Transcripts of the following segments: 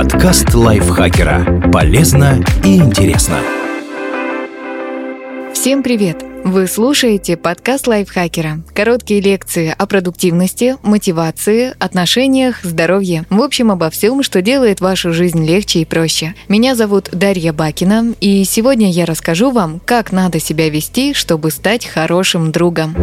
Подкаст лайфхакера. Полезно и интересно. Всем привет! Вы слушаете подкаст лайфхакера. Короткие лекции о продуктивности, мотивации, отношениях, здоровье. В общем, обо всем, что делает вашу жизнь легче и проще. Меня зовут Дарья Бакина, и сегодня я расскажу вам, как надо себя вести, чтобы стать хорошим другом.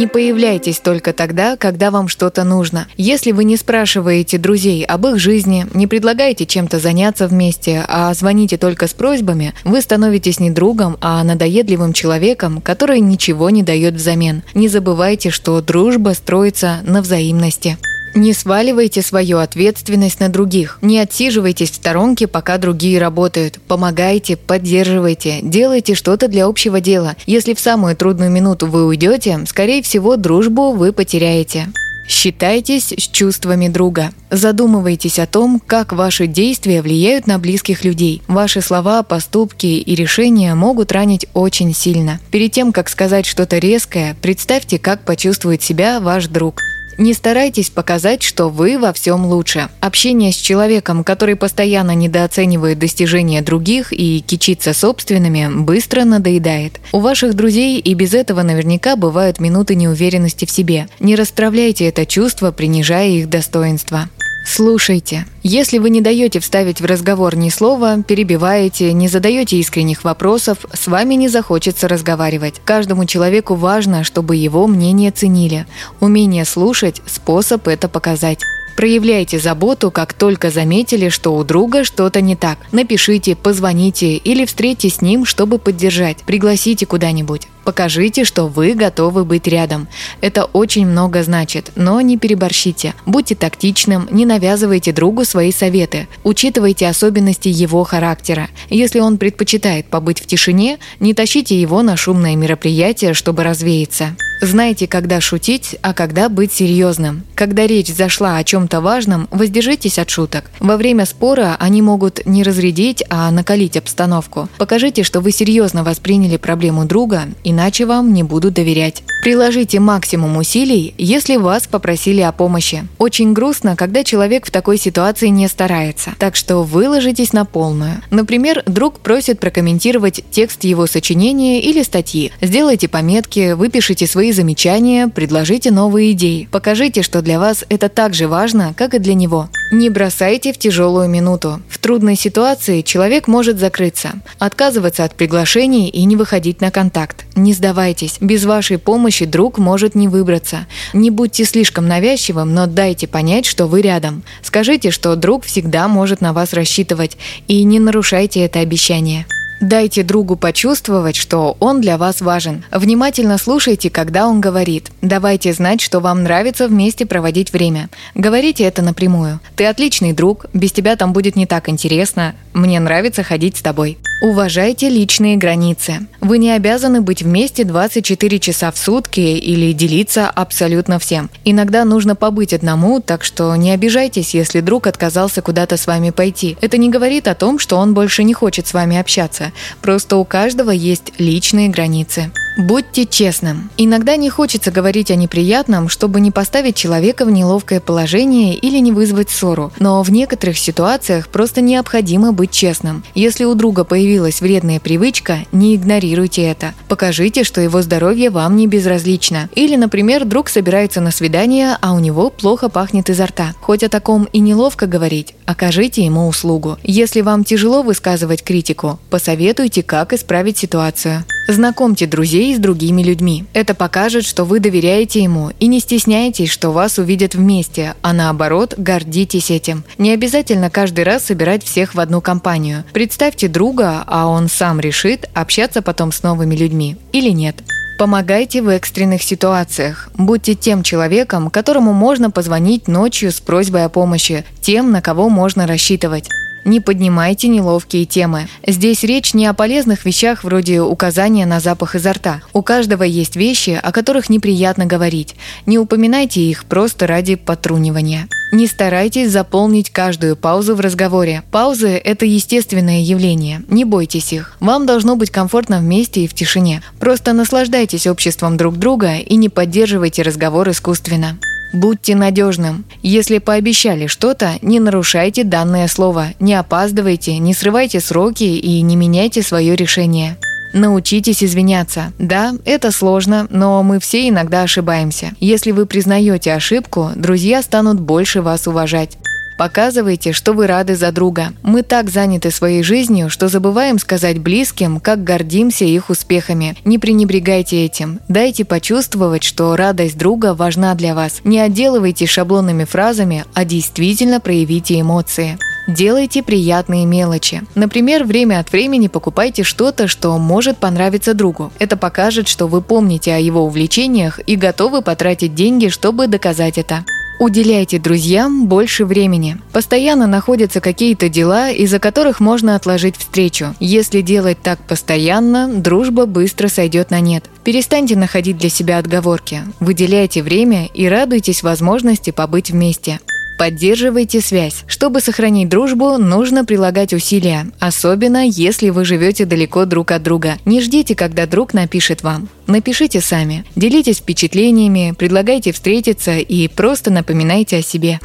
Не появляйтесь только тогда, когда вам что-то нужно. Если вы не спрашиваете друзей об их жизни, не предлагаете чем-то заняться вместе, а звоните только с просьбами, вы становитесь не другом, а надоедливым человеком, который ничего не дает взамен. Не забывайте, что дружба строится на взаимности. Не сваливайте свою ответственность на других. Не отсиживайтесь в сторонке, пока другие работают. Помогайте, поддерживайте, делайте что-то для общего дела. Если в самую трудную минуту вы уйдете, скорее всего, дружбу вы потеряете. Считайтесь с чувствами друга. Задумывайтесь о том, как ваши действия влияют на близких людей. Ваши слова, поступки и решения могут ранить очень сильно. Перед тем, как сказать что-то резкое, представьте, как почувствует себя ваш друг. Не старайтесь показать, что вы во всем лучше. Общение с человеком, который постоянно недооценивает достижения других и кичится собственными, быстро надоедает. У ваших друзей и без этого наверняка бывают минуты неуверенности в себе. Не расстравляйте это чувство, принижая их достоинство. Слушайте. Если вы не даете вставить в разговор ни слова, перебиваете, не задаете искренних вопросов, с вами не захочется разговаривать. Каждому человеку важно, чтобы его мнение ценили. Умение слушать – способ это показать. Проявляйте заботу, как только заметили, что у друга что-то не так. Напишите, позвоните или встретитесь с ним, чтобы поддержать. Пригласите куда-нибудь. Покажите, что вы готовы быть рядом. Это очень много значит, но не переборщите. Будьте тактичным, не навязывайте другу свои советы. Учитывайте особенности его характера. Если он предпочитает побыть в тишине, не тащите его на шумное мероприятие, чтобы развеяться. Знайте, когда шутить, а когда быть серьезным. Когда речь зашла о чем-то важном, воздержитесь от шуток. Во время спора они могут не разрядить, а накалить обстановку. Покажите, что вы серьезно восприняли проблему друга, иначе вам не будут доверять. Приложите максимум усилий, если вас попросили о помощи. Очень грустно, когда человек в такой ситуации не старается. Так что выложитесь на полную. Например, друг просит прокомментировать текст его сочинения или статьи. Сделайте пометки, выпишите свои замечания, предложите новые идеи. Покажите, что для вас это так же важно, как и для него. Не бросайте в тяжелую минуту. В трудной ситуации человек может закрыться, отказываться от приглашений и не выходить на контакт. Не сдавайтесь. Без вашей помощи друг может не выбраться. Не будьте слишком навязчивым, но дайте понять, что вы рядом. Скажите, что друг всегда может на вас рассчитывать, и не нарушайте это обещание. Дайте другу почувствовать, что он для вас важен. Внимательно слушайте, когда он говорит. Давайте знать, что вам нравится вместе проводить время. Говорите это напрямую. Ты отличный друг, без тебя там будет не так интересно. Мне нравится ходить с тобой. Уважайте личные границы. Вы не обязаны быть вместе 24 часа в сутки или делиться абсолютно всем. Иногда нужно побыть одному, так что не обижайтесь, если друг отказался куда-то с вами пойти. Это не говорит о том, что он больше не хочет с вами общаться. Просто у каждого есть личные границы. Будьте честным. Иногда не хочется говорить о неприятном, чтобы не поставить человека в неловкое положение или не вызвать ссору. Но в некоторых ситуациях просто необходимо быть честным. Если у друга появилась вредная привычка, не игнорируйте это. Покажите, что его здоровье вам не безразлично. Или, например, друг собирается на свидание, а у него плохо пахнет изо рта. Хоть о таком и неловко говорить, окажите ему услугу. Если вам тяжело высказывать критику, посоветуйте, как исправить ситуацию. Знакомьте друзей с другими людьми. Это покажет, что вы доверяете ему и не стесняйтесь, что вас увидят вместе, а наоборот, гордитесь этим. Не обязательно каждый раз собирать всех в одну компанию. Представьте друга, а он сам решит, общаться потом с новыми людьми или нет. Помогайте в экстренных ситуациях. Будьте тем человеком, которому можно позвонить ночью с просьбой о помощи, тем, на кого можно рассчитывать. Не поднимайте неловкие темы. Здесь речь не о полезных вещах вроде указания на запах изо рта. У каждого есть вещи, о которых неприятно говорить. Не упоминайте их просто ради потрунивания. Не старайтесь заполнить каждую паузу в разговоре. Паузы – это естественное явление. Не бойтесь их. Вам должно быть комфортно вместе и в тишине. Просто наслаждайтесь обществом друг друга и не поддерживайте разговор искусственно. Будьте надежным. Если пообещали что-то, не нарушайте данное слово, не опаздывайте, не срывайте сроки и не меняйте свое решение. Научитесь извиняться. Да, это сложно, но мы все иногда ошибаемся. Если вы признаете ошибку, друзья станут больше вас уважать. Показывайте, что вы рады за друга. Мы так заняты своей жизнью, что забываем сказать близким, как гордимся их успехами. Не пренебрегайте этим. Дайте почувствовать, что радость друга важна для вас. Не отделывайте шаблонными фразами, а действительно проявите эмоции. Делайте приятные мелочи. Например, время от времени покупайте что-то, что может понравиться другу. Это покажет, что вы помните о его увлечениях и готовы потратить деньги, чтобы доказать это. Уделяйте друзьям больше времени. Постоянно находятся какие-то дела, из-за которых можно отложить встречу. Если делать так постоянно, дружба быстро сойдет на нет. Перестаньте находить для себя отговорки. Выделяйте время и радуйтесь возможности побыть вместе. Поддерживайте связь. Чтобы сохранить дружбу, нужно прилагать усилия, особенно если вы живете далеко друг от друга. Не ждите, когда друг напишет вам. Напишите сами. Делитесь впечатлениями, предлагайте встретиться и просто напоминайте о себе.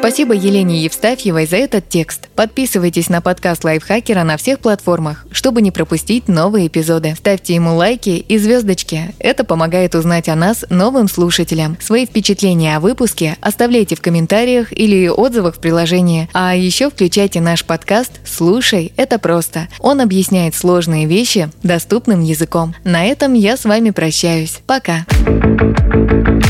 Спасибо Елене Евстафьевой за этот текст. Подписывайтесь на подкаст Лайфхакера на всех платформах, чтобы не пропустить новые эпизоды. Ставьте ему лайки и звездочки. Это помогает узнать о нас новым слушателям. Свои впечатления о выпуске оставляйте в комментариях или отзывах в приложении. А еще включайте наш подкаст «Слушай, это просто». Он объясняет сложные вещи доступным языком. На этом я с вами прощаюсь. Пока.